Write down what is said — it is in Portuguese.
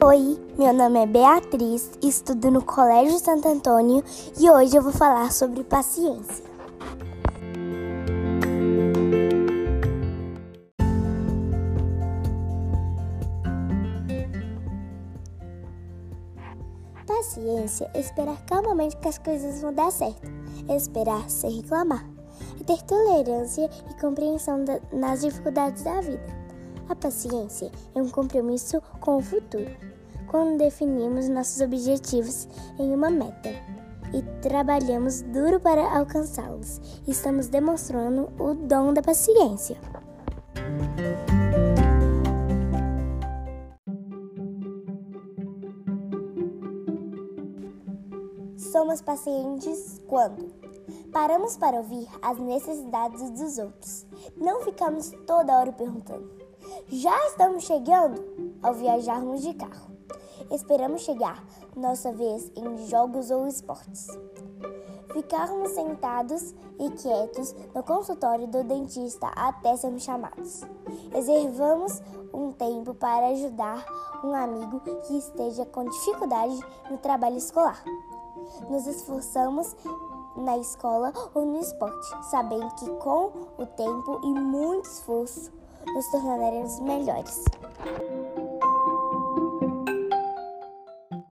Oi, meu nome é Beatriz, estudo no Colégio Santo Antônio e hoje eu vou falar sobre paciência. Paciência é esperar calmamente que as coisas vão dar certo, é esperar sem reclamar, é ter tolerância e compreensão nas dificuldades da vida. A paciência é um compromisso com o futuro. Quando definimos nossos objetivos em uma meta e trabalhamos duro para alcançá-los, estamos demonstrando o dom da paciência. Somos pacientes quando paramos para ouvir as necessidades dos outros. Não ficamos toda hora perguntando já estamos chegando ao viajarmos de carro. Esperamos chegar nossa vez em jogos ou esportes. Ficarmos sentados e quietos no consultório do dentista até sermos chamados. Reservamos um tempo para ajudar um amigo que esteja com dificuldade no trabalho escolar. Nos esforçamos na escola ou no esporte, sabendo que com o tempo e muito esforço nos tornaremos melhores.